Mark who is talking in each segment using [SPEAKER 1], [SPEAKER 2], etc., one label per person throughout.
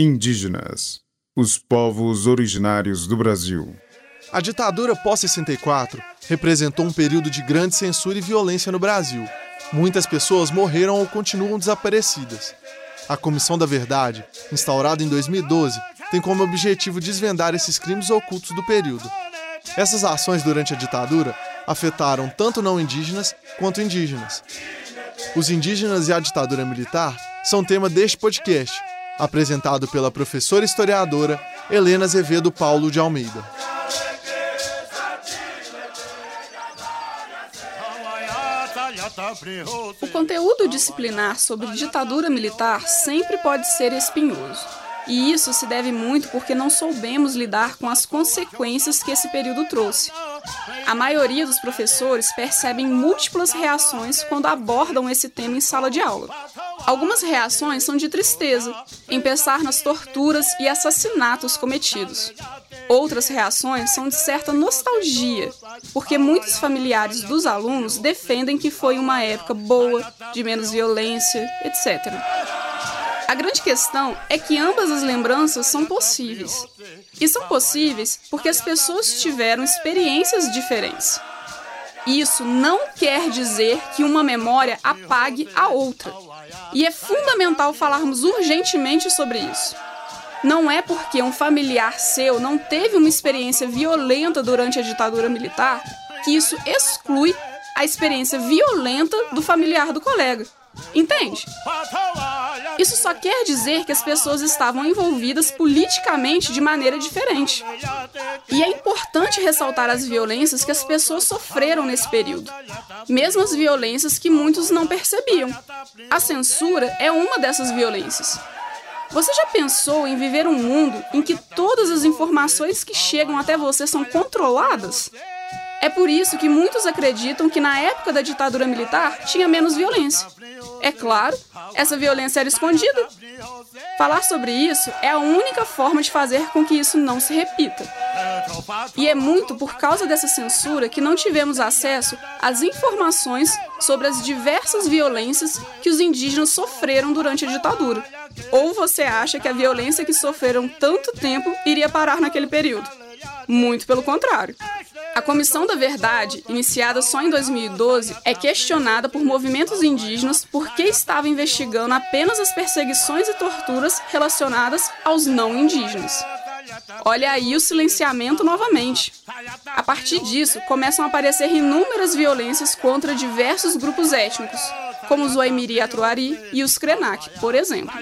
[SPEAKER 1] Indígenas, os povos originários do Brasil.
[SPEAKER 2] A ditadura pós-64 representou um período de grande censura e violência no Brasil. Muitas pessoas morreram ou continuam desaparecidas. A Comissão da Verdade, instaurada em 2012, tem como objetivo desvendar esses crimes ocultos do período. Essas ações durante a ditadura afetaram tanto não indígenas quanto indígenas. Os indígenas e a ditadura militar são tema deste podcast, apresentado pela professora historiadora Helena Azevedo Paulo de Almeida.
[SPEAKER 3] O conteúdo disciplinar sobre ditadura militar sempre pode ser espinhoso. E isso se deve muito porque não soubemos lidar com as consequências que esse período trouxe. A maioria dos professores percebem múltiplas reações quando abordam esse tema em sala de aula. Algumas reações são de tristeza, em pensar nas torturas e assassinatos cometidos. Outras reações são de certa nostalgia, porque muitos familiares dos alunos defendem que foi uma época boa, de menos violência, etc. A grande questão é que ambas as lembranças são possíveis. E são possíveis porque as pessoas tiveram experiências diferentes. Isso não quer dizer que uma memória apague a outra. E é fundamental falarmos urgentemente sobre isso. Não é porque um familiar seu não teve uma experiência violenta durante a ditadura militar que isso exclui a experiência violenta do familiar do colega. Entende? Isso só quer dizer que as pessoas estavam envolvidas politicamente de maneira diferente. E é importante ressaltar as violências que as pessoas sofreram nesse período, mesmo as violências que muitos não percebiam. A censura é uma dessas violências. Você já pensou em viver um mundo em que todas as informações que chegam até você são controladas? É por isso que muitos acreditam que na época da ditadura militar tinha menos violência. É claro, essa violência era escondida. Falar sobre isso é a única forma de fazer com que isso não se repita. E é muito por causa dessa censura que não tivemos acesso às informações sobre as diversas violências que os indígenas sofreram durante a ditadura. Ou você acha que a violência que sofreram tanto tempo iria parar naquele período? Muito pelo contrário. A Comissão da Verdade, iniciada só em 2012, é questionada por movimentos indígenas porque estava investigando apenas as perseguições e torturas relacionadas aos não indígenas. Olha aí o silenciamento novamente. A partir disso, começam a aparecer inúmeras violências contra diversos grupos étnicos, como os Waimiri Atruari e os Krenak, por exemplo.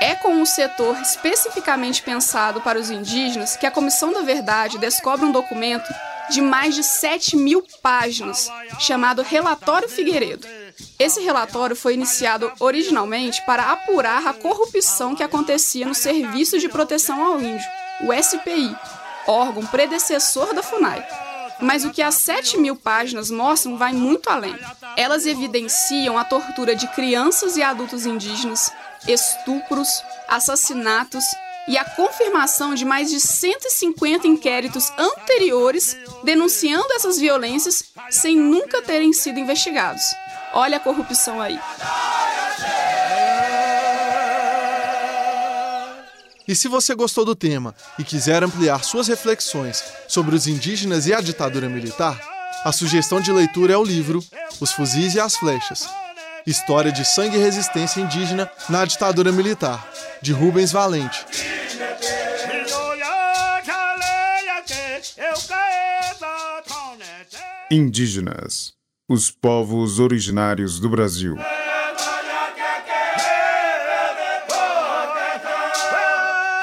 [SPEAKER 3] É com um setor especificamente pensado para os indígenas que a Comissão da Verdade descobre um documento de mais de 7 mil páginas, chamado Relatório Figueiredo. Esse relatório foi iniciado originalmente para apurar a corrupção que acontecia no Serviço de Proteção ao Índio, o SPI, órgão predecessor da FUNAI. Mas o que as 7 mil páginas mostram vai muito além. Elas evidenciam a tortura de crianças e adultos indígenas, estupros, assassinatos e a confirmação de mais de 150 inquéritos anteriores denunciando essas violências sem nunca terem sido investigados. Olha a corrupção aí.
[SPEAKER 2] E se você gostou do tema e quiser ampliar suas reflexões sobre os indígenas e a ditadura militar, a sugestão de leitura é o livro Os Fuzis e as Flechas História de Sangue e Resistência Indígena na Ditadura Militar, de Rubens Valente.
[SPEAKER 1] Indígenas, os povos originários do Brasil.